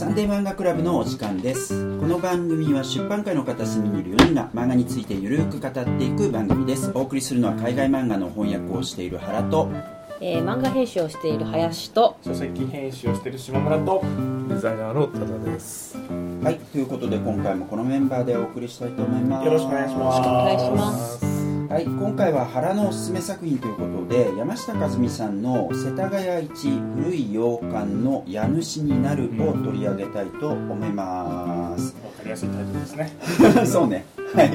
サンデー漫画クラブのお時間です。この番組は出版界の片隅にいる4人が漫画についてゆるく語っていく番組です。お送りするのは海外漫画の翻訳をしている原とえー、漫画編集をしている林と書籍編集をしている島村とデザイナーの多田です。はいということで今回もこのメンバーでお送りしたいと思います。よろしくお願いします。お願いしますはい今回は原のおすすめ作品ということで山下和美さんの「世田谷一古い洋館の家主になる」を取り上げたいと思います。わかりやすいタイトルですね。そうね。はい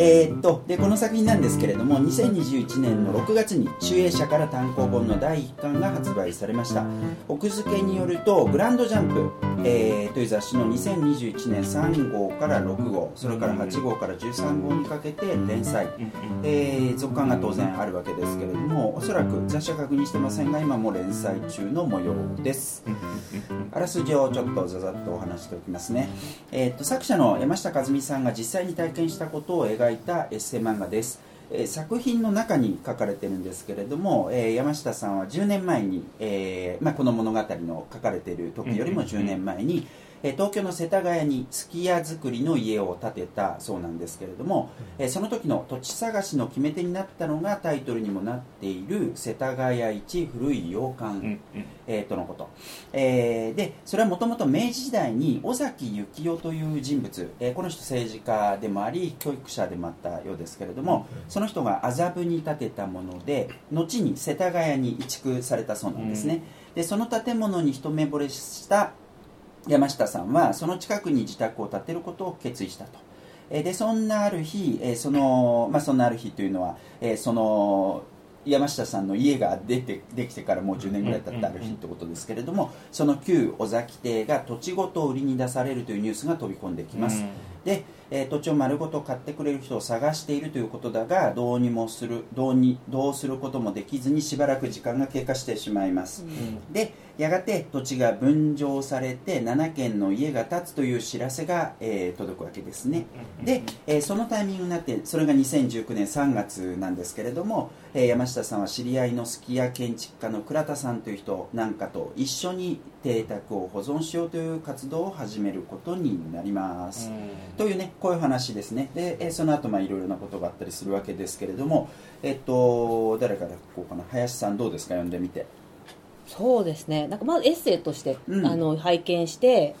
えーっとでこの作品なんですけれども2021年の6月に集英社から単行本の第1巻が発売されました。奥付けによると「グランドジャンプ」えーという雑誌の2021年3号から6号それから8号から13号にかけて連載、えー続刊が当然あるわけですけれどもおそらく雑誌は確認してませんが今も連載中の模様です。あらすじをちょっとざざっとお話しておきますね、えー、と作者の山下和美さんが実際に体験したことを描いたエッセイ漫画です、え作品の中に書かれてるんですけれども、えー山下さんは10年前に、えーまあ、この物語の書かれている時よりも10年前に、えー東京の世田谷にすき家造りの家を建てたそうなんですけれども、えーその時の土地探しの決め手になったのがタイトルにもなっている世田谷一古い洋館、えーとのこと、えーでそれはもともと明治時代に尾崎幸雄という人物、えーこの人政治家でもあり教育者でもあったようですけれども、その人が麻布に建てたもので後に世田谷に移築されたそうなんですね、でその建物に一目惚れした山下さんはその近くに自宅を建てることを決意したと。えーでそんなある日、えーそのまあ、そんなある日というのは、えーその山下さんの家が出てできてからもう10年ぐらい経ったある日ってことですけれどもその旧尾崎邸が土地ごと売りに出されるというニュースが飛び込んできます、で、えー土地を丸ごと買ってくれる人を探しているということだがどうにもするどうにどうすることもできずにしばらく時間が経過してしまいます、でやがて土地が分譲されて7軒の家が建つという知らせが、えー届くわけですね、で、えーそのタイミングになってそれが2019年3月なんですけれども、えー山下さんは知り合いのすき家建築家の倉田さんという人なんかと一緒に邸宅を保存しようという活動を始めることになります、というねこういう話ですね。で、えーその後まあいろいろなことがあったりするわけですけれどもえっと誰からこうかな。林さんどうですか？読んでみてそうですね。なんかまずエッセイとして、うん。あの拝見して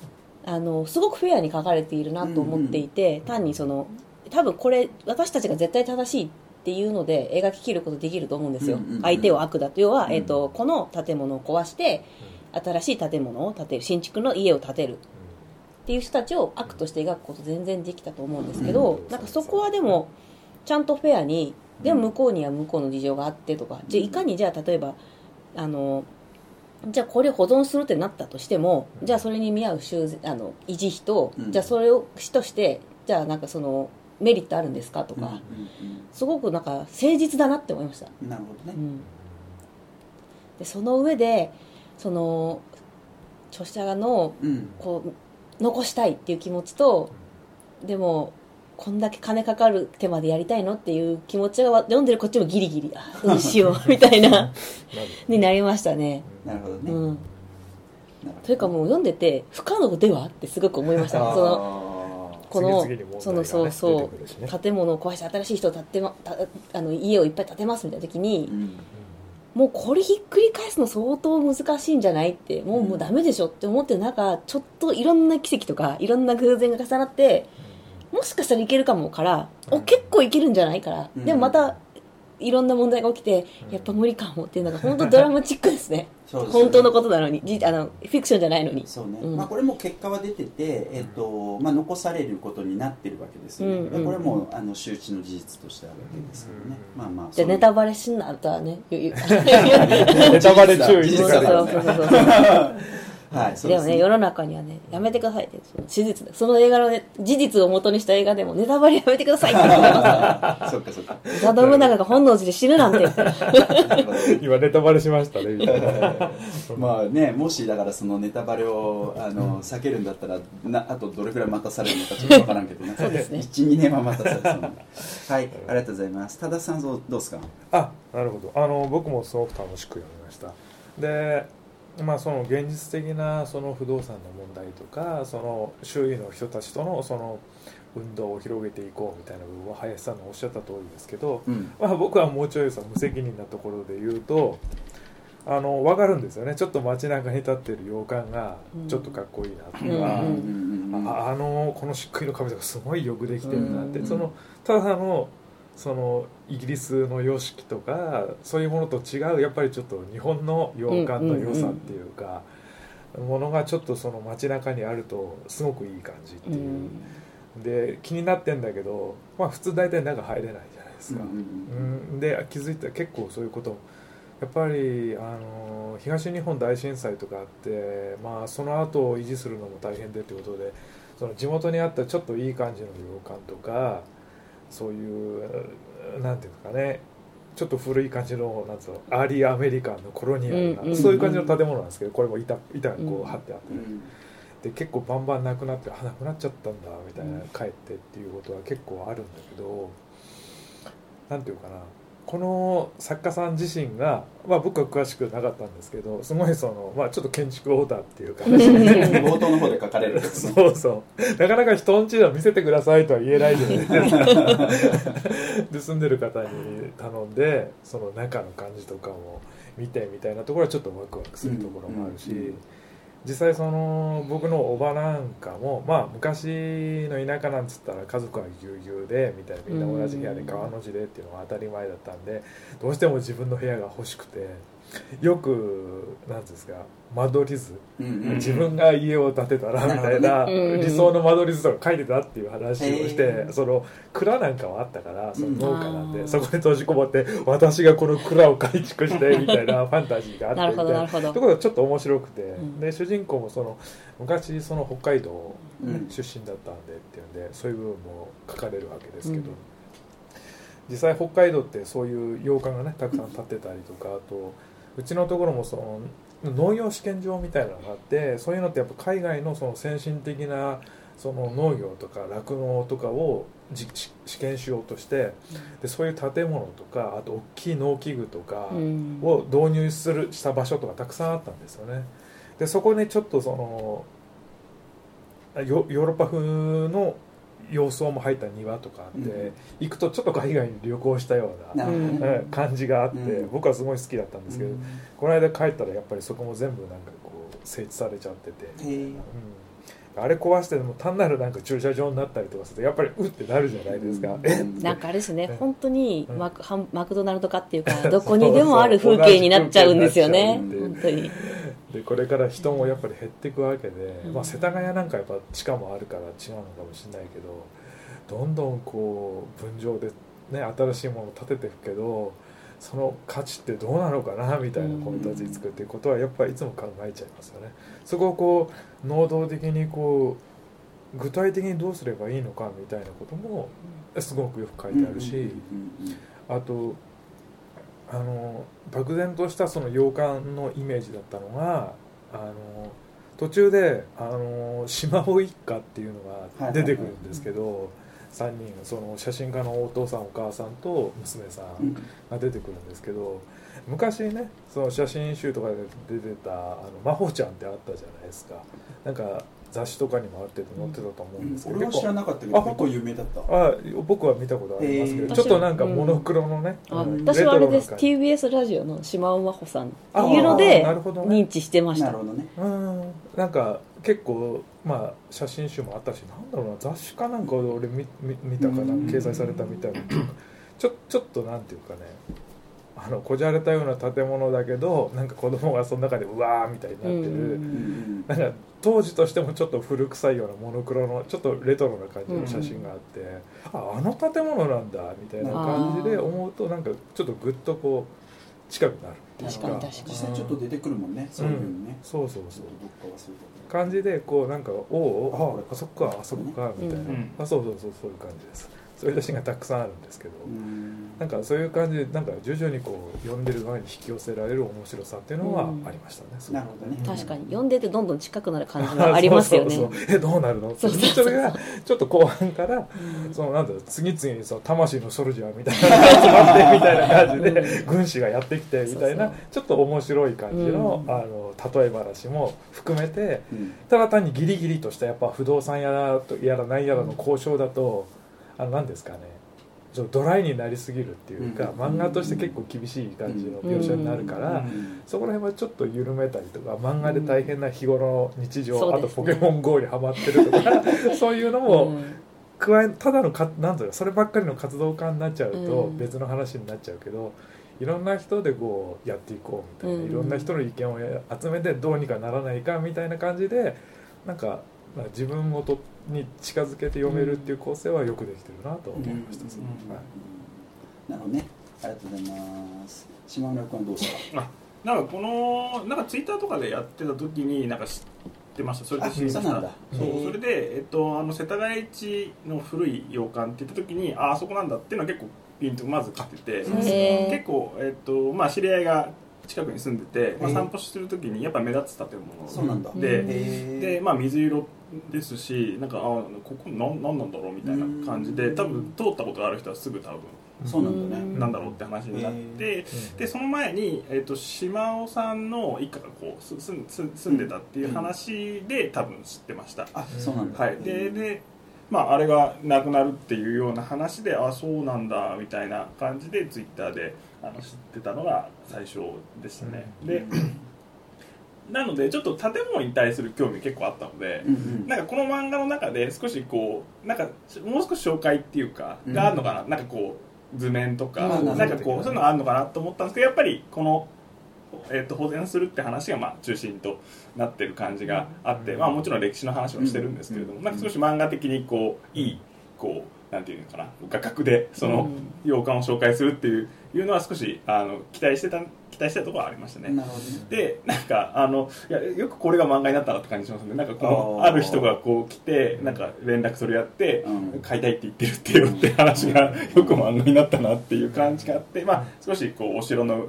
あのすごくフェアに書かれているなと思っていて、単にその多分これ私たちが絶対正しいっていうので描き切ることできると思うんですよ、うんうんうん相手を悪だと。要は、うん。えー、とこの建物を壊して新しい建物を建てる。新築の家を建てる。っていう人たちを悪として描くこと全然できたと思うんですけど、うん。なんかそこはでもちゃんとフェアにでも向こうには向こうの事情があってとか。じゃあいかにじゃあ例えばあのじゃあこれを保存するってなったとしてもじゃあそれに見合う修繕あの維持費と、うん。じゃあそれを市としてじゃあなんかそのメリットあるんですかとか、うんうんすごくなんか誠実だなって思いました、うんなるほどね。うん、でその上でその著者のうん。こう残したいっていう気持ちとでもこんだけ金かかる手までやりたいのっていう気持ちが読んでるこっちもギリギリあ どうしようみたいなになりましたね、なるほどね、うん、というかもう読んでて不可能ではってすごく思いました。そののこのねそのそうそう建物を壊して新しい人を建て、ま、たあの家をいっぱい建てますみたいな時にうん。もうこれひっくり返すの相当難しいんじゃないってもうもうダメでしょって思ってる中ちょっといろんな奇跡とかいろんな偶然が重なってもしかしたらいけるかもからお結構いけるんじゃないから。うん。でもまたいろんな問題が起きてやっぱ無理かもっていうのが本当ドラマチックですね。ですね。本当のことなのに。じあのフィクションじゃないのに。そうね、うん。まあ、これも結果は出てて、えっとまあ、残されることになってるわけですよね、うんうんうん。これもあの周知の事実としてあるわけですけどね、まあまあじゃあネタバレしんなとはね ネタバレ注意だからね。そうそうそうそう はいですでもね世の中にはねやめてくださいってその史実その映画の、ね、事実を元にした映画でもネタバレやめてくださいって。言ってますそっかそっか。織田信長が本能寺で死ぬなんて。今ネタバレしましたね。みたいなまあねもしだからそのネタバレをあの避けるんだったらなあとどれくらい待たされるのかちょっとわからんけどね。そうですね。12年は待たされそうなはいありがとうございます。多田さんどうどうですか？あなるほど。あの僕もすごく楽しく読みました。でまあ、その現実的なその不動産の問題とかその周囲の人たちとのその運動を広げていこうみたいな部分は林さんのおっしゃった通りですけど、うん。まあ、僕はもうちょいさ無責任なところで言うとあの分かるんですよね。ちょっと街中に立ってる洋館がちょっとかっこいいなとか、うんあのこの漆喰の壁とかすごいよくできてるなって、うん。そのただのそのイギリスの様式とかそういうものと違うやっぱりちょっと日本の洋館の良さっていうか、ものがちょっとその街中にあるとすごくいい感じってういう、ん。で気になってんだけど、まあ、普通大体中入れないじゃないですか、うんうんで気づいたら結構そういうことやっぱりあの東日本大震災とかあって、まあ、その後を維持するのも大変でということでその地元にあったちょっといい感じの洋館とかそういうなんていうんですかねちょっと古い感じのなんつうのアーリーアメリカンのコロニアルな、うんうんそういう感じの建物なんですけどこれも板板がこう張ってあって、うん。で結構バンバンなくなってあなくなっちゃったんだみたいな帰ってっていうことは結構あるんだけどなんていうかなこの作家さん自身が、まあ、僕は詳しくなかったんですけどすごいその、まあ、ちょっと建築オーダーっていうか。冒頭の方で書かれる。そうそう。なかなか人んちは見せてくださいとは言えないじゃないですか で住んでる方に頼んでその中の感じとかも見てみたいなところはちょっとワクワクするところもあるし、うんうんうん実際その僕のおばなんかもまあ昔の田舎なんつったら家族はぎゅうぎゅうでみたいなみんな同じ部屋で川の字でっていうのが当たり前だったんでどうしても自分の部屋が欲しくてよくなんですか間取り図。うんうん自分が家を建てたらみたいな理想の間取り図とか書いてたっていう話をしてへーその蔵なんかはあったからその農家なんでうんそこで閉じこもって私がこの蔵を改築してみたいな ファンタジーがあってみたいな。ところがちょっと面白くて、ん。で主人公もその昔その北海道、うん。出身だったんでっていうんでそういう部分も書かれるわけですけど、うん。実際北海道ってそういう洋館がねたくさん建ってたりとかあとうちのところもその農業試験場みたいなのがあってそういうのってやっぱ海外のその先進的なその農業とか酪農とかをじ試試験しようとしてでそういう建物とかあと大きい農機具とか、うん。を導入するした場所とかたくさんあったんですよね。でそこにちょっとそのヨヨーロッパ風の様相も入った庭とかあって、うん。行くとちょっと海外に旅行したような感じがあって、うん。僕はすごい好きだったんですけど、この間帰ったらやっぱりそこも全部なんかこう整地されちゃってて、あれ壊してでも単なるなんか駐車場になったりとかするとやっぱりうってなるじゃないですか、えなんかあれですね。うん。本当にうん。マクマクドナルド化っていうかどこにでもある風景になっちゃうんですよね。本当にでこれから人もやっぱり減っていくわけで、うんまあ、世田谷なんかやっぱ地下もあるから違うのかもしれないけどどんどんこう分譲で、ね、新しいものを建てていくけどその価値ってどうなのかなみたいなコメントにつくっていうことはやっぱりいつも考えちゃいますよね。そこをこう能動的にこう具体的にどうすればいいのかみたいなこともすごくよく書いてあるし。あとあの漠然としたその洋館のイメージだったのがあの途中であの島尾一家っていうのが出てくるんですけど、3人その写真家のお父さんお母さんと娘さうんん。が出てくるんですけど昔ねその写真集とかで出てたあの真帆ちゃんってあったじゃないですか。なんか雑誌とかにもあって載ってたと思うんですけど、俺は知らなかったけど結構有名だった。あ僕は見たことありますけど、ちょっとなんかモノクロのね、あうん私はあれです。TBS ラジオの島尾真帆さんっていうのであー。なるほどね。認知してましたなるほどね。うん。なんか結構まあ写真集もあったしなんだろうな雑誌かなんかで俺見見見たかなうん。掲載されたみたいな。ちょちょっとなんていうかねあのこじゃれたような建物だけどなんか子供がその中でうわーみたいになってる、うんうん。なんか当時としてもちょっと古臭いようなモノクロのちょっとレトロな感じの写真があって、ああの建物なんだみたいな感じで思うとなんかちょっとグッとこう近くなるっていう確かに確かに。実際ちょっと出てくるもんねそういうのね。そうそうそう。感じでこうなんかおおああそっかあそっかみたいな、うん。あそうそうそうそういう感じですそういったシーンがたくさんあるんですけど、うん。なんかそういう感じでなんか徐々にこう読んでる側に引き寄せられる面白さっていうのはうん。ありましたね、なるほどね。確かに。読んでてどんどん近くなる感じが ありますよねそう。そうそうえどうなるの？そうそうそう。それがちょっと後半からそのなんだろう次々にその魂のソルジャーみたいな 集まってみたいな感じで軍師がやってきてみたいなそうちょっと面白い感じの,、うん。あの例え話も含めてうん。ただ単にギリギリとしたやっぱ不動産やらとやら何やらの交渉だとあの何ですかね。ちょっとドライになりすぎるっていうか、うん。漫画として結構厳しい感じの描写になるから、うん。そこら辺はちょっと緩めたりとか漫画で大変な日頃の日常、あとポケモン GO にハマってるとか そういうのもうん。加えただのかなんだろうそればっかりの活動家になっちゃうとうん。別の話になっちゃうけど、いろんな人でこうやっていこうみたいな、うん。いろんな人の意見を集めてどうにかならないかみたいな感じでなんかまあ自分ごとに近づけて読めるっていう構成はよくできてるなと。思いました、はいなるほどね。ありがとうございます。島村君はどうした？なんかこのなんかツイッターとかでやってた時になんか知ってました？それで知りました。あそうそれで、えっと、あの世田谷一の古い洋館って言った時にああそこなんだっていうのは結構ピンとまず来ててへー結構、えっとまあ、知り合いが近くに住んでて、まあ、散歩する時にやっぱ目立つ建物そうなんだ。うんでへー。で、まあ、水色ですしなんかあここなんなんなんだろうみたいな感じでうん多分通ったことがある人はすぐ多分そうなんだね。うん。なんだろうって話になって、でその前に、えー、と島尾さんの一家がこうすす住んでたっていう話で多分知ってました、あそうなんだ。はい、でで、まあ、あれがなくなるっていうような話であそうなんだみたいな感じでツイッターであの知ってたのが最初でしたね、でなのでちょっと建物に対する興味結構あったので、うんうん。なんかこの漫画の中で少しこうなんかもう少し紹介っていうかがあるのかな、なんかこう図面とか、うんなんかこうそういうのがあるのかなと思ったんですけどやっぱりこの、えー、と保全するって話がまあ中心となってる感じがあって、うんまあ、もちろん歴史の話もしてるんですけれども、うん。なんか少し漫画的にこういいこうなんていうのかな？画角でその洋館を紹介するっていういうのは少しあの期待してた期待してたところはありましたね。なるほどね。でなんかあのいやよくこれが漫画になったなって感じしますね。なんかこのあー。ある人がこう来てなんか連絡取り合って、うん。買いたいって言ってるってよって話がよく漫画になったなっていう感じがあって、まあ、少しこうお城の、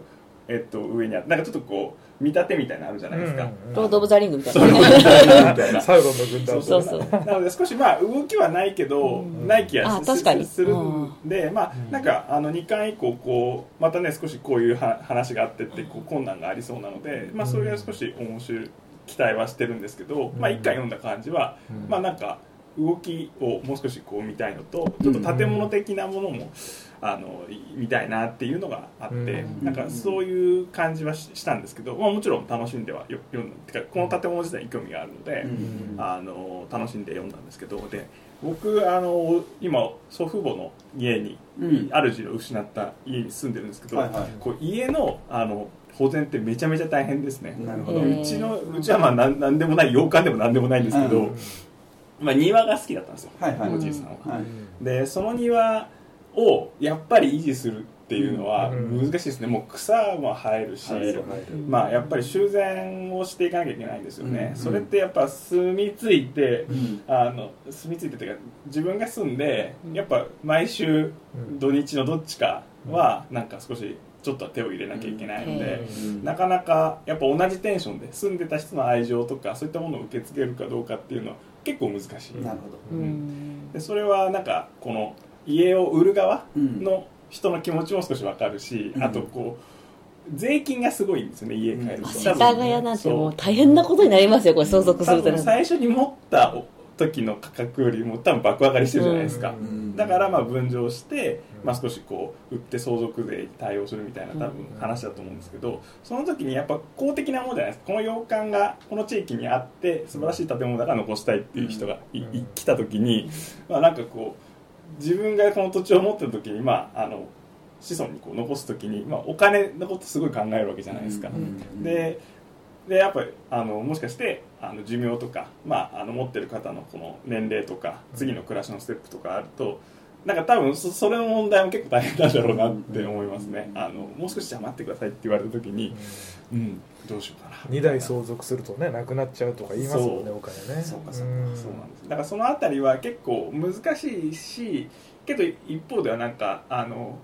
えっと、上にあってなんかちょっとこう見立てみたいなのあるじゃないですか、うんうんうん。ロード・オブ・ザ・リングみたいな。みたいなサウロンの軍団そうそうなので少しまあ動きはないけど、うんない気がすするんで、まあうん。なんかあの2巻以降こうまたね少しこういうは話があってってこう困難がありそうなので、まあ、それが少し面白い期待はしてるんですけど、まあ、1巻読んだ感じは、うん。まあなんか動きをもう少しこう見たいのとちょっと建物的なものも、あのい見たいなっていうのがあって、うん。なんかそういう感じはししたんですけど、まあ、もちろん楽しんではよ読んだ。てかこの建物自体に興味があるので。うん。あの楽しんで読んだんですけどで僕あの今祖父母の家に、うん。主を失った家に住んでるんですけど、はいはい。こう家のあの保全ってめちゃめちゃ大変ですね。なるほど。うちのうちはまあなんなんでもない洋館でもなんでもないんですけど、うんまあ、庭が好きだったんですよ、はいはい。おじいさんは、はい。でその庭をやっぱり維持するっていうのはうん。難しいですね。もう草も生えるし、まあやっぱり修繕をしていかなきゃいけないんですよね、うん。それってやっぱ住み着いて、うん。あの住み着いてというか自分が住んでうん。やっぱ毎週うん。土日のどっちかはなんか少しちょっとは手を入れなきゃいけないので、うん。なかなかやっぱ同じテンションで住んでた人の愛情とかそういったものを受け付けるかどうかっていうのは結構難しい、なるほど。うん。でそれはなんかこの家を売る側うん。の人の気持ちも少しわかるし、うん。あとこう税金がすごいんですよね家帰ると、うんまあ世田谷なんてもう大変なことになりますよこれ相続す多ると。最初に持った時の価格よりも多分爆上がりしてるじゃないですか、うん。だからまあ分譲して、うんまあ、少しこう売って相続税に対応するみたいな多分話だと思うんですけどその時にやっぱ公的なものじゃないです。かこの洋館がこの地域にあって素晴らしい建物だから残したいっていう人がいうん。い来た時に、まあ、なんかこう自分がこの土地を持ってる時にまああの子孫にこう残す時に、まあ、お金のことすごい考えるわけじゃないですか。うん。ででやっぱりあのもしかしてあの寿命とか、まあ、あの持ってる方のこの年齢とか次の暮らしのステップとかあるとなんか多分そそれの問題も結構大変なんだろうなって思いますね、あのもう少しじゃあ待ってくださいって言われた時に、うん、どうしようかな。2代相続するとねなくなっちゃうとか言いますもんねお金ね。そうかそうか、ん。そうなんです。だからそのあたりは結構難しいしけど一方ではなんかあの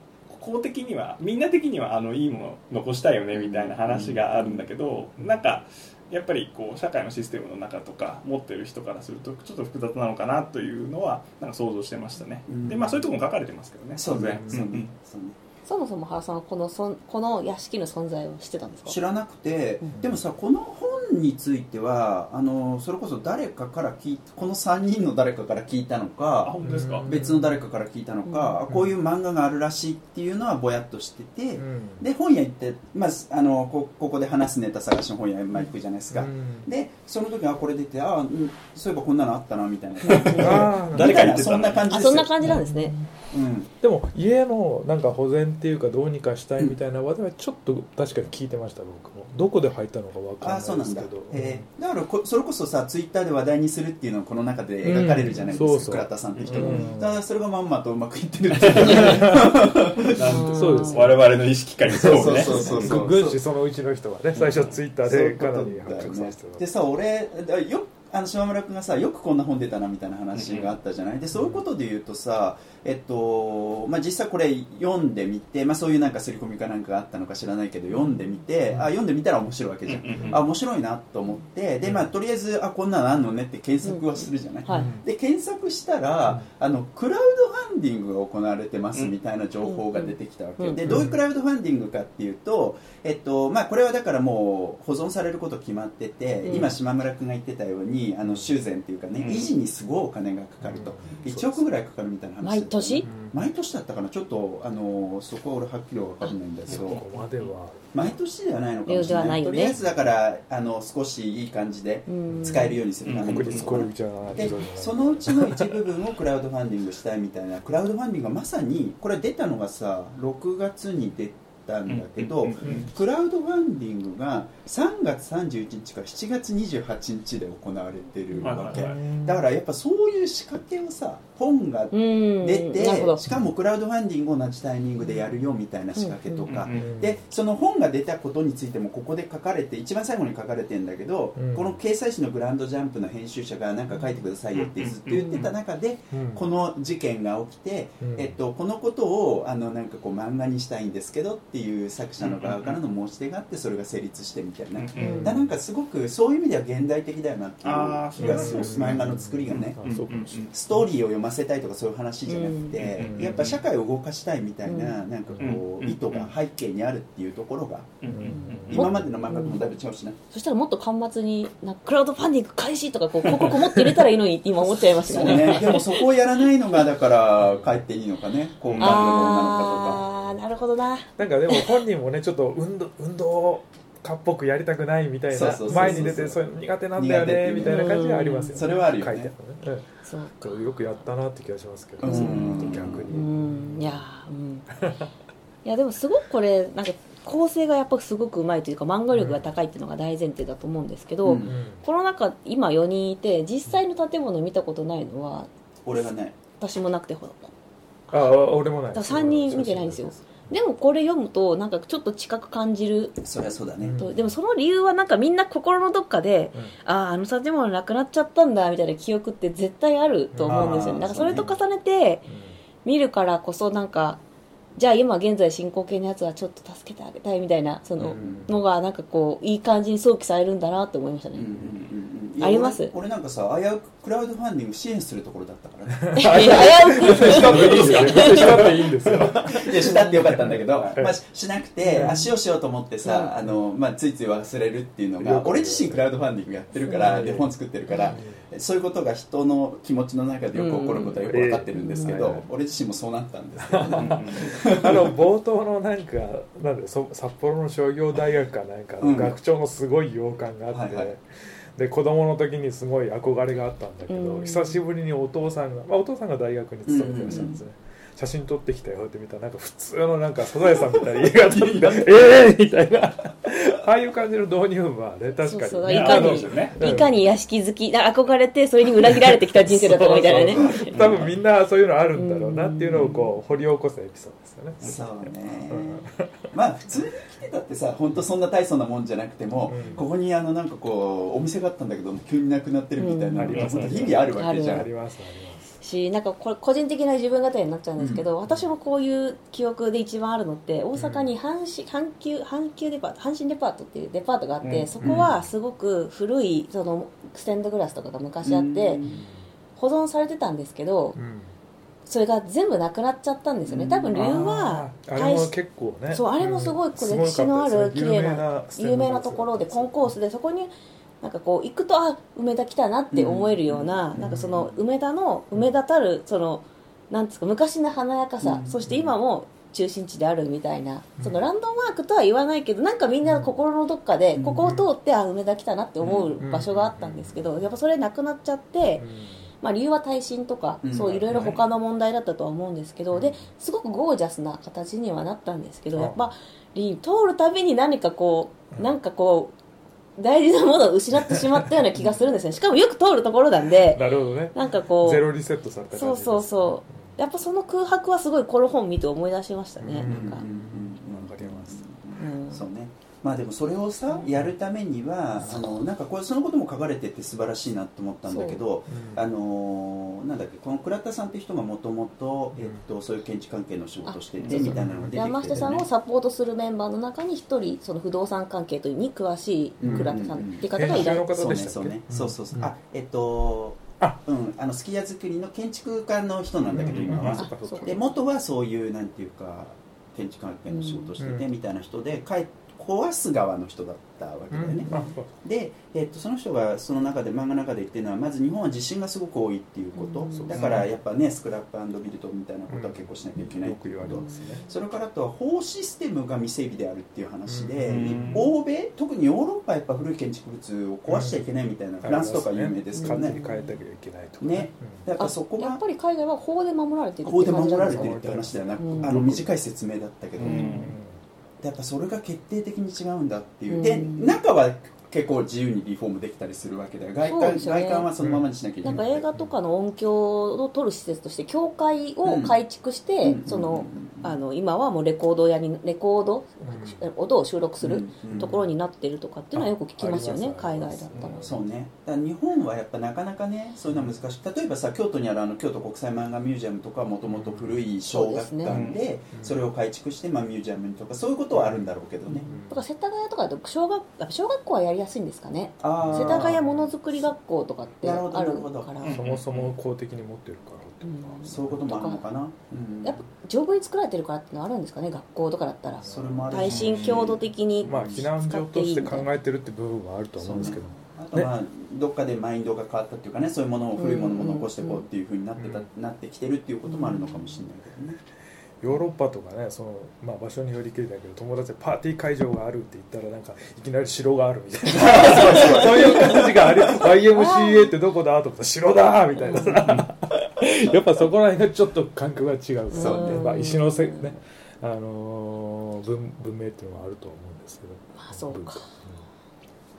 公的にはみんな的にはあのいいもの残したいよねみたいな話があるんだけど、なんかやっぱりこう社会のシステムの中とか持ってる人からするとちょっと複雑なのかなというのはなんか想像してましたね、うん。でまあそういうところも書かれてますけどね。そうね。そうね。そうね。そもそも原さんはこのそんこの屋敷の存在を知ってたんですか？知らなくて、うん。でもさこの本についてはあのそれこそ誰かから聞いこの3人の誰かから聞いたのあか本当ですか、うん別の誰かから聞いたのか、うん。こういう漫画があるらしいっていうのはぼやっとしてて、うん。で本屋行って、まあ、あのこここで話すネタ探しの本屋まあ行くじゃないですか、うん。でその時にあこれ出てあ、うん、そういえばこんなのあったなみたいな。誰か言ってたそんな感じあですよ。そんな感じなんですね。うん。でも家のなんか保全っていうかどうにかしたいみたいな話題はちょっと確かに聞いてました僕も。どこで入ったのかわかあそうないですけど、えーだからこそれこそさツイッターで話題にするっていうのはこの中で描かれるじゃないですか、うんそうそう。倉田さんって人が、うん。だからそれがまんまとうまくいってるっていう。なん。と そうです我々の意識下にそう。ね。そうそうそうう。ん軍師そのうちの人はね最初ツイッターでかなり発覚させてたでさ俺だよあの島村君がさよくこんな本出たなみたいな話があったじゃない？でそういうことで言うとさ、えっとまあ、実際これ読んでみて、まあ、そういうなんか刷り込みかなんかがあったのか知らないけど読んでみて、あ読んでみたら面白いわけじゃん、あ面白いなと思ってで、まあ、とりあえずあこんなのあんのねって検索はするじゃない、はい。で検索したら、あのクラウドファンディングが行われてますみたいな情報が出てきたわけ、うん。でどういうクラウドファンディングかっていうと、えっとまあ、これはだからもう保存されること決まってて、うん。今島村君が言ってたようにあの修繕っていうかね、うん。維持にすごいお金がかかると、うん。1億ぐらいかかるみたいな話毎年？毎年だったかな。ちょっとあのそこは俺はっきり分かんないんだけそど。こまでは。毎年ではないのかもしれない。とりあえずだからあの少しいい感じでうん。使えるようにするために国立公園じゃないでそのうちの一部分をクラウドファンディングしたいみたいな。クラウドファンディングがまさにこれ出たのがさ6月に出たんだけど、クラウドファンディングが3月31日から7月28日で行われてるわけ、だからやっぱそういう仕掛けをさ本がうん出て、しかもクラウドファンディングを同じタイミングでやるよみたいな仕掛けとか、でその本が出たことについてもここで書かれて一番最後に書かれてんだけど、うん。この掲載誌のグランドジャンプの編集者が何か書いてくださいよってずっと言ってた中で、うんこの事件が起きて、うん。えっと、このことをあのなんかこう漫画にしたいんですけどっていう作者の側からの申し出があってそれが成立してみたいな、うなんかすごくそういう意味では現代的だよなっていう気がす。る漫画の作りがね。ストーリーを読ませたいとかそういう話じゃなくて、うんやっぱ社会を動かしたいみたいな、うなんかこう、うん。意図が背景にあるっていうところが、今までの漫画ともだいぶ違うしな、そしたらもっと端末になクラウドファンディング開始とかこう広告もっと入れたらいいのにって今思っちゃいましたね。ね。でもそこをやらないのがだからかえっていいのかね好感度のなのかああなるほどな。なんかでも本人もねちょっと運動運動家っぽくやりたくないみたいな前に出てそういうの苦手なんだよねみたいな感じがありますよね。それはあるよね。書いてあるのねそう。うんよくやったなって気がしますけど、逆うに、ん。いやーうん。いや でもすごくこれなんか構成がやっぱすごくうまいというか漫画力が高いっていうのが大前提だと思うんですけど、うん。うんこの中今4人いて実際の建物見たことないのは俺がね。私もなくてほあ俺もない。だから3人見てないんですよでもこれ読むとなんかちょっと近く感じる。そりゃそうだね、うんとでもその理由はなんかみんな心のどっかで、うん。あああの建物なくなっちゃったんだみたいな記憶って絶対あると思うんですようんねだからそれと重ねて見るからこそなんかじゃあ今現在進行形のやつはちょっと助けてあげたいみたいなそのうん。のがなんかこういい感じに想起されるんだなって思いましたね、うんうんうんうん。いやあります？俺俺なんかさ危うくクラウドファンディング支援するところだったから。ねいや危うく？したっていいですよ別にしたっていいんですよいやしたってよかったんだけど、いまあ、ししなくて、あしようしようと思ってさ、あのまあ、ついつい忘れるっていうのが俺自身クラウドファンディングやってるから、うんで本作ってるから、そういうことが人の気持ちの中でよく起こることはよく分かってるんですけど、うん俺自身もそうなったんですけどね、あの冒頭のなんかなんでそ札幌の商業大学かなんかうん。の学長のすごい洋館があって、はいはい。で子供の時にすごい憧れがあったんだけど、うん。久しぶりにお父さんが、まあ、お父さんが大学に勤めてらっしゃるんですね、写真撮ってきたよって見たらなんか普通のなんかサザエさんみたいな家が建って ええみたいな。ああいう感じの導入部はね確かに。そうそういかにね。うん。いかに屋敷好きな憧れてそれに裏切られてきた人生だったかみたいなね。そうそう多分みんなそういうのあるんだろうなっていうのをこう掘り起こすエピソードですよね。そうね、まあ普通に来てたってさ本当そんな大層なもんじゃなくても、うん。ここにあのなんかこうお店があったんだけど急になくなってるみたいなのがうん。あります本当日々あるわけじゃん。ありますありますしなんかこれ個人的な自分語りになっちゃうんですけど、私もこういう記憶で一番あるのって大阪に阪神阪急阪急デパート阪神デパートっていうデパートがあって、うん。そこはすごく古いそのステンドグラスとかが昔あって、うん。保存されてたんですけどうん。それが全部なくなっちゃったんですよね。多分理由はあれも結構ね。そうあれもすごい歴史のある綺麗な有名なところでコンコースでそこになんかこう行くとあ梅田来たなって思えるような,、なんかその梅田の梅田たるそのなんですか昔の華やかさ、うん。そして今も中心地であるみたいな、そのランドマークとは言わないけどなんかみんな心のどっかで、うん。ここを通ってあ梅田来たなって思う場所があったんですけど、やっぱそれなくなっちゃって、まあ、理由は耐震とか、うん。そういろいろ他の問題だったとは思うんですけど、ですごくゴージャスな形にはなったんですけど、うん。やっぱり通るたびに何かこうなんかこう大事なものを失ってしまったような気がするんですよ しかもよく通るところなんでなるほどね。なんかこうゼロリセットされた感じそうそうそう。やっぱその空白はすごいこの本見て思い出しましたね、うん。なんか、うん。わかります。うん。そうねまあでもそれをさやるためにはあのなんかこれそのことも書かれてて素晴らしいなと思ったんだけどう。ん。あのなんだっけこの倉田さんって人がもともとえっとそういう建築関係の仕事をしててあみたいなのが出てきて山下さんをサポートするメンバーの中に一人その不動産関係というに詳しい倉田さんっていう方がいらっしゃるそうねそうねうん。そうそうそう。うん。あえっとあ。うんあのすき家作りの建築家の人なんだけど今は。で元はそういうなんていうか建築関係の仕事をしててうん。みたいな人でかえ壊す側の人だったわけだよね、うで、えっと、その人がその中で漫画の中で言ってるのはまず日本は地震がすごく多いっていうこと、うん。だからやっぱねスクラップビルドみたいなことは結構しなきゃいけないっていうこと、れますね。それからあとは法システムが未整備であるっていう話で、うん。欧米特にヨーロッパはやっぱ古い建築物を壊しちゃいけないみたいな、フランスとか有名ですけどね。勝手に変えたきゃいけないとかね。やっぱあそこがやっぱり海外は法で守られてるって法で守感じなんですかられてるって話だよな、うん。あの短い説明だったけど、うんやっぱそれが決定的に違うんだっていう、うん。で中は結構自由にリフォームできたりするわけだよ。外観,、ね外観はそのままにしなきゃいけないなんか映画とかの音響を撮る施設として教会を改築して、うんそのうんあの今はもうレコード屋にレコード、音を収録するうんところになってるとかっていうのはよく聞きますよね、海外だったら、そうね。だから日本はやっぱなかなかねそういうのは難しい例えばさ京都にあるあの京都国際漫画ミュージアムとかはもともと古い小学館でそれを改築して、まあ、ミュージアムとかそういうことはあるんだろうけどね、とか世田谷とかだと小学やっぱ小学校はやりやすいんですかね。世田谷ものづくり学校とかってなるほどあるなるほど。から、うん。そもそも公的に持ってるからそういうこともあるのかな、うん。やっぱ丈夫に作られてるからっていうのはあるんですかね？学校とかだったら。それもあるし。耐震強度的にまあ避難所として考使っていいみたいえてるって部分はあると思うんですけど。あとまあ、どっかでマインドが変わったっていうかねそういうものを古いものも残していこうっていうふうになってた、うん。なってきてるっていうこともあるのかもしれないけどね、ヨーロッパとかねその、まあ、場所によりきりだけど友達でパーティー会場があるって言ったらなんかいきなり城があるみたいな。そういう感じがあり YMCA ってどこだと思ったら城だみたいな。さ やっぱそこら辺がちょっと感覚が違うそうね。まあ、石のせ、ね。あのー文文明っていうのはあると思うんですけど。まあそうか。文化。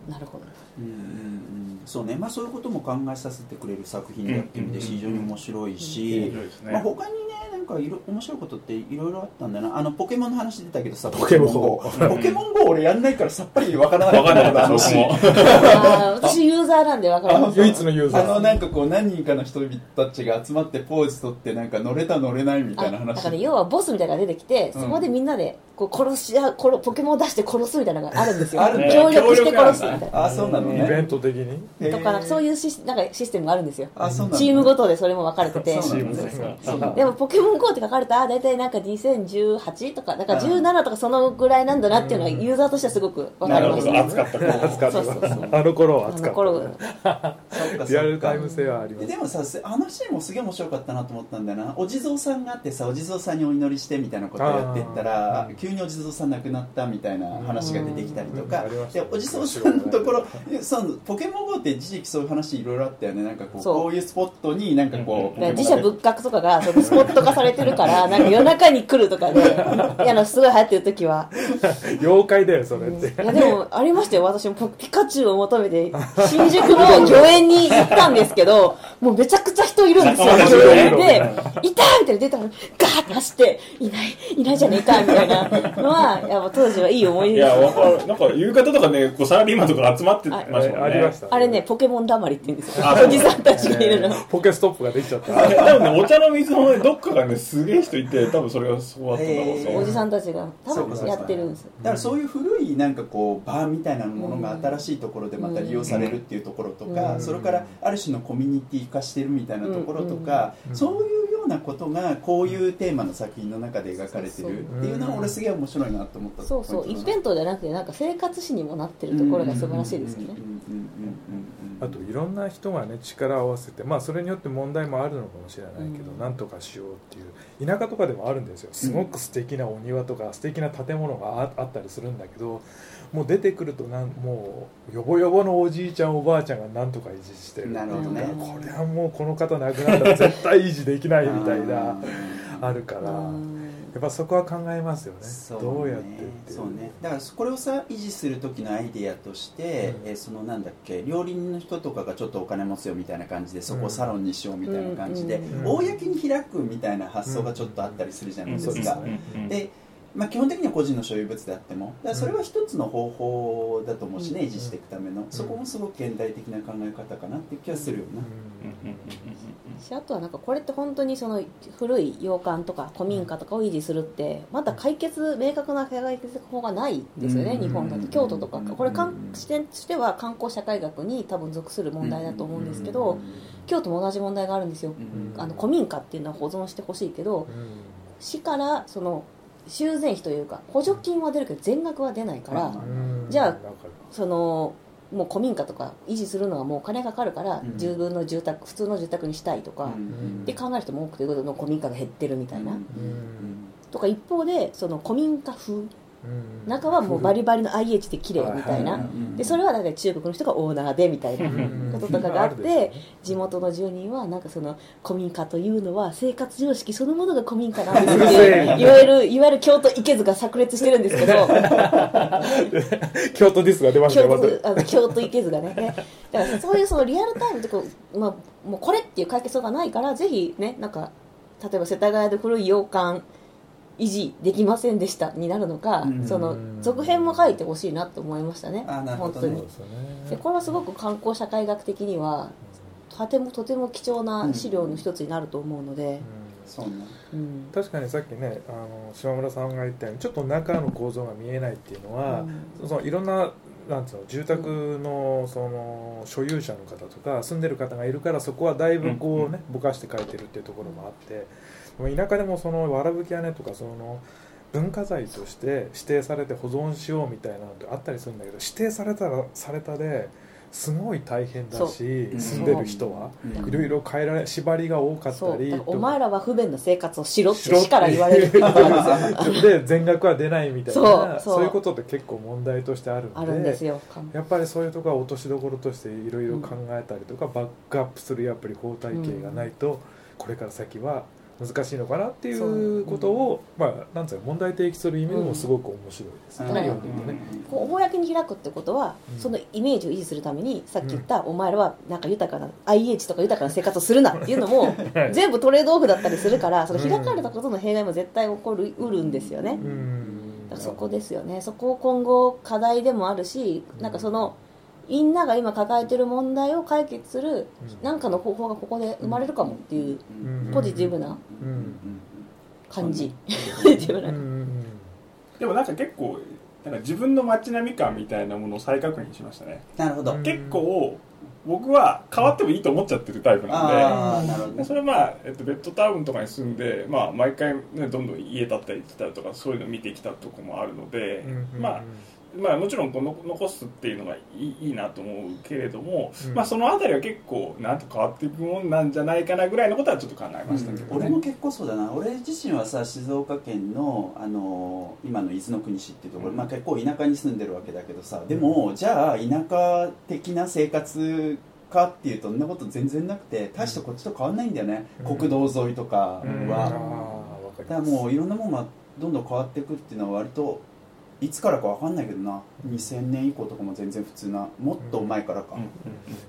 なるほど。うん。うん。うん、そうね。まあそういうことも考えさせてくれる作品だっていう意味で非常に面白いし、面白いですね。まあ、他にねなんかいろ面白いことっていろいろあったんだよな。あのポケモンの話出たけどさポケモン。GO ポケモン GO 俺やんないからさっぱりわからなかった。分かんなかった僕もあー私ユーザーなんで分かります唯一のユーザあのーなんかこう何人かの人たちが集まってポーズ取ってなんか乗れた乗れないみたいなあ話だから要はボスみたいなのが出てきて、うん。そこでみんなでこう殺し合う殺ポケモンを出して殺すみたいなのがあるんですよ。あるね。協力して殺すみたいな。あそうなのイベねント的に？とかなんかそういうシスなんかシステムがあるんですよ。あそうなのチームごとでそれも分かれてて。でもポケモン GO って書かれたら大体なんか2018とかだから17とかそのぐらいなんだなっていうのはユーザーとしてはすごく分かりました、なるほど。熱かった頃熱かったそうそうそう。あの頃はあ熱かったリアルタイム性はあります。でもさあのシーンもすげえ面白かったなと思ったんだよな。お地蔵さんがあってさお地蔵さんにお祈りしてみたいなことをやってったら急にお地蔵さん亡くなったみたいな話が出てきたりとか。でお地蔵さんのところそのポケモン GO って一時期そういう話いろいろあったよね。なんかこうそう。こういうスポットになんかこうだから自社仏閣とかがそのスポット化されれてるからなんか夜中に来るとかでいやのすごい流行ってる時は。妖怪だよそれって、いやでもありましたよ。私もピカチュウを求めて新宿の御苑に行ったんですけどもうめちゃくちゃ人いるんですよ。あ御苑で「いた!」みたいな出たらガーッて走って「いないいないじゃねえか」みたいなのはやっぱ当時はいい思いい出です。やわかる。なんか夕方とかねこうサラリーマンとか集まってましたもんね。ありました。あれねポケモンだまりって言うんですよ。あおじさんたちがいるの。ポケストップができちゃった。多分ねお茶の水のねどっかがね すげえ人いて多分それがそうだったんだろうへー。おじさんたちが多分やってるんです。よだからそういう古いなんかこうバーみたいなものが新しいところでまた利用されるっていうところとか、うん。それからある種のコミュニティ化してるみたいなところとか、うん。そういうようなことがこういうテーマの作品の中で描かれてるっていうのは俺すげえ面白いなと思ったそうそう。一辺倒じゃなくてなんか生活史にもなってるところが素晴らしいですよね。うんうんうんうんうん。あといろんな人がね力を合わせてまあそれによって問題もあるのかもしれないけど、うん。なんとかしようっていう田舎とかでもあるんですよ。すごく素敵なお庭とか素敵な建物がああったりするんだけどもう出てくるとなんもうよぼよぼのおじいちゃんおばあちゃんがなんとか維持してる。なるほどね。これはもうこの方亡くなったら絶対維持できないみたいな あるからやうんっぱそこは考えますよね。そうね。どうやってってそうね。だからこれをさ維持する時のアイディアとして、うん。えーそのなんだっけ料理人の人とかがちょっとお金持つよみたいな感じでそこをサロンにしようみたいな感じで、公に開くみたいな発想がちょっとあったりするじゃないですか、でまあ、基本的には個人の所有物であってもそれは一つの方法だと思うしね、うん。維持していくための、そこもすごく現代的な考え方かなっていう気がするよな、しあとはなんかこれって本当にその古い洋館とか古民家とかを維持するってまだ解決明確な解決法がないんですよね、うん。日本だと京都とか。これ視点としては観光社会学に多分属する問題だと思うんですけど、京都も同じ問題があるんですよ、うん。あの古民家っていうのは保存してほしいけど市からその修繕費というか補助金は出るけど全額は出ないから、うん。じゃあそのもう古民家とか維持するのはもうお金かかるから、うん。自分の住宅普通の住宅にしたいとか、うん。って考える人も多くて古民家が減ってるみたいな、うん。とか一方でその古民家風うん中はもうバリバリの IH で綺麗みたいな、でそれはだから中国の人がオーナーでみたいなうんこととかがあってね地元の住人はなんかその古民家というのは生活常識そのものが古民家なんですっていわゆるいわゆる京都池津が炸裂してるんですけど。京都ディスが出ました京よまず都あの京都池津がね。ね。だからそういうそのリアルタイムでこう、まあ、もうこれっていう解決法がないからぜひねなんか例えば世田谷で古い洋館維持できませんでしたになるのか、うん。その続編も書いてほしいなと思いましたね。あなるほどね。本当に。でこれはすごく観光社会学的にはとてもとても貴重な資料の一つになると思うので、そうね。うん。確かにさっきねあの島村さんが言ったようにちょっと中の構造が見えないっていうのは、そのいろんななんつうの住宅のその所有者の方とか住んでる方がいるからそこはだいぶこうねぼかして書いてるっていうところもあって田舎でもそのわらぶき屋根とかその文化財として指定されて保存しようみたいなのってあったりするんだけど指定されたらされたですごい大変だしう。ん。住んでる人はう。ん。いろいろ変えられ縛りが多かったりお前らは不便な生活をしろってしから言われるで全額は出ないみたいなそう。いうことって結構問題としてあるんであるんですよ。やっぱりそういうところは落としどころとしていろいろ考えたりとか、バックアップするやっぱり法体系がないと、これから先は難しいのかなっていうことを、まあなんつうの問題提起する意味でもすごく面白いですね、うん。読んでてね。こう公に開くってことは、うん。そのイメージを維持するためにさっき言った、お前らはなんか豊かな IH とか豊かな生活をするなっていうのも はい。全部トレードオフだったりするからその開かれたことの弊害も絶対起こるうるんですよね、うん。だからそこですよね。そこを今後課題でもあるしなんかそのみんなが今抱えてる問題を解決する何かの方法がここで生まれるかもっていううん。ポジティブなうん。感じ、ポジティブなうんでもなんか結構なんか自分の街並み感みたいなものを再確認しましたね。なるほど、うん。結構僕は変わってもいいと思っちゃってるタイプなんでああなるほど。でそれはまあ、えっと、ベッドタウンとかに住んで、まあ、毎回、ね、どんどん家建ったりしたりとかそういうのを見てきたとこもあるので、うん。まあまあ、もちろんこの残すっていうのがいいいいなと思うけれども、うん。まあ、そのあたりは結構なんと変わっていくもんなんじゃないかなぐらいのことはちょっと考えましたけどね、俺も結構そうだな。俺自身はさ静岡県のあの今の伊豆の国市っていうところ、まあ、結構田舎に住んでるわけだけどさでもじゃあ田舎的な生活かっていうとそんなこと全然なくて大してこっちと変わんないんだよね、うん。国道沿いとかうん。は、あだからもういろんなものがどんどん変わっていくっていうのは割といつからかわかんないけどな。2000年以降とかも全然普通な。もっと前からか、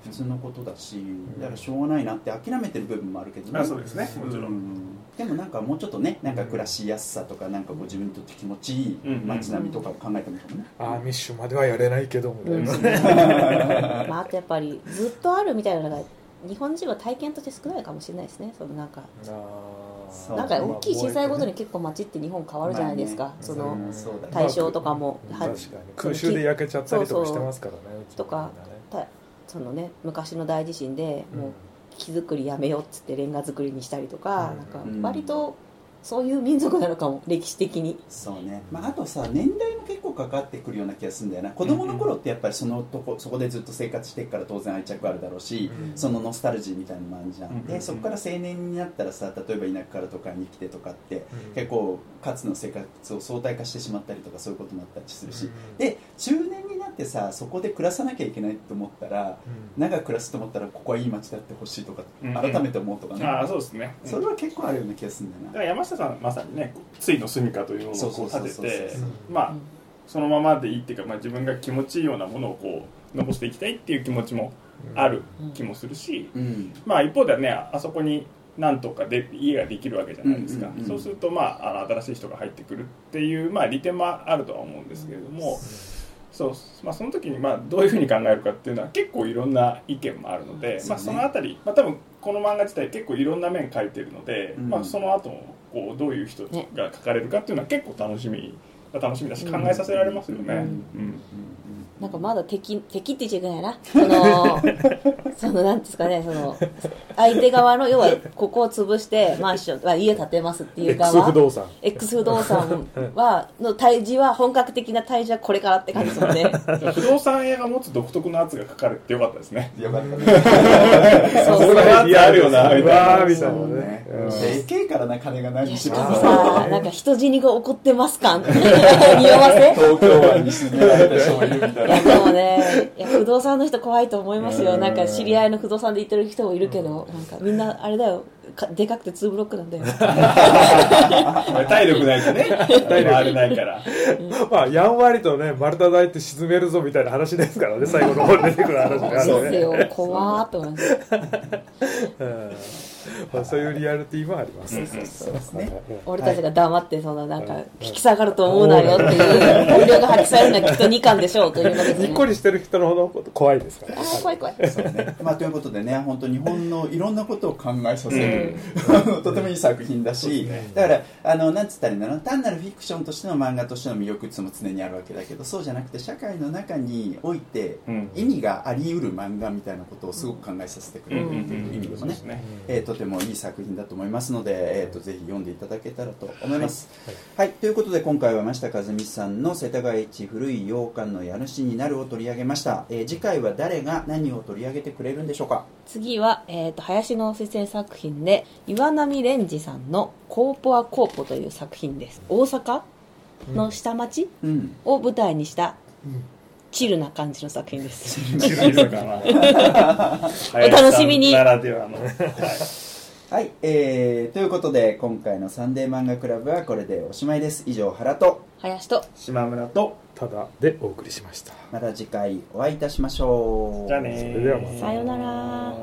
普通のことだし。だからしょうがないなって諦めてる部分もあるけどあそうですね。もちろん。うんでもなんかもうちょっとねなんか暮らしやすさとかなんかこう自分にとって気持ちいい街並みとかを考えてもいい？かもね、アーミッシュまではやれないけどみたいな、まあ、あとやっぱりずっとあるみたいなのが日本人は体験として少ないかもしれないですね。そのなんか。あそうなんか大きい震災ごとに結構街って日本変わるじゃないですか、その対象とかも、は確かに空襲で焼けちゃったりとかしてますからねとかたそのね昔の大地震でうん。もう木作りやめようっつってレンガ作りにしたりとか,、うん。なんか割とそういう民族なのかも歴史的に。そうね、まあ、あとさ年代も結構かかってくるような気がするんだよな。子供の頃ってやっぱりそのとこそこでずっと生活してるから当然愛着あるだろうし、うんそのノスタルジーみたいなのもあるじゃん、うんでそこから青年になったらさ例えば田舎から都会に来てとかって、うん結構かつの生活を相対化してしまったりとかそういうこともあったりするし、うんで中年になってさそこで暮らさなきゃいけないと思ったらうん。長く暮らすと思ったらここはいい街であってほしいとかうん改めて思うとかね、ああそうですね。うん。それは結構あるような気がするんだよな。だから山下さんまさにねつの住みかというのを立ててうん。まあそのままでいいっていうか、まあ、自分が気持ちいいようなものをこう残していきたいっていう気持ちもある気もするし、うん。まあ一方ではねあそこになんとかで家ができるわけじゃないですか、うんうんうんそうするとまああの新しい人が入ってくるっていうまあ利点もあるとは思うんですけれども、そうまあ、その時にまあどういうふうに考えるかっていうのは結構いろんな意見もあるので、そうね。まあ、そのあたり、まあ、多分この漫画自体結構いろんな面書いてるので、うん。まあ、その後もこうどういう人が書かれるかっていうのは結構楽しみ楽しみだし考えさせられますよね。うん。うんなんかまだ敵敵って言っちゃいけないな。その そのなんですかねその相手側の要はここを潰してマンション、まあ、家建てますっていう X 側不動産。X 不動産はの対峙は本格的な対峙はこれからって感じですもんね。不動産屋が持つ独特の圧が書かれてよかったですね。よかったねそうそんな圧あるよなみたいなみたいなそうねでけえからな金が何しろしかもさなんか人死にが起こってます感匂わせ東京湾に沈められた醤油みたいないやでもねいや不動産の人怖いと思いますよ。なんか知り合いの不動産で行ってる人もいるけどなんかみんなあれだよ。かでかくて2ブロックなんだよ。体力ないとね。回れないから。まあやんわりとね丸太大って沈めるぞみたいな話ですからね。最後の方に出てくる話があでるねすよ。怖ーっと思います。うん まあそういうリアリティもあります。うんそう。ですね。俺たちが黙ってそんななんか引き下がると思うなよっていう本領が発揮されるのはきっと2巻でしょうというのです にっこりしてる人のほど怖いですか？ら怖い怖い。そうね。まあ、ということでね本当日本のいろんなことを考えさせる、とてもいい作品だし、だからあのなんつったらいいんだろう。な単なるフィクションとしての漫画としての魅力っていうのも常にあるわけだけどそうじゃなくて社会の中においてうん。意味があり得る漫画みたいなことをすごく考えさせてくれるという意味でもね。そうですね。えーとてもいい作品だと思いますので、えー、とぜひ読んでいただけたらと思います、はい。ということで今回は山下和美さんの「世田谷一古い洋館の家主になる」を取り上げました、えー次回は誰が何を取り上げてくれるんでしょうか？次は、えー、と林の先生作品で岩波蓮司さんの「コーポアコーポ」という作品です。大阪の下町うん。を舞台にしたチルな感じの作品です。お お楽しみに。ならではいはい、えー、ということで今回の「サンデー漫画クラブ」はこれでおしまいです。以上原と林と島村とただでお送りしました。また次回お会いいたしましょう。じゃあねー。それではまたさようなら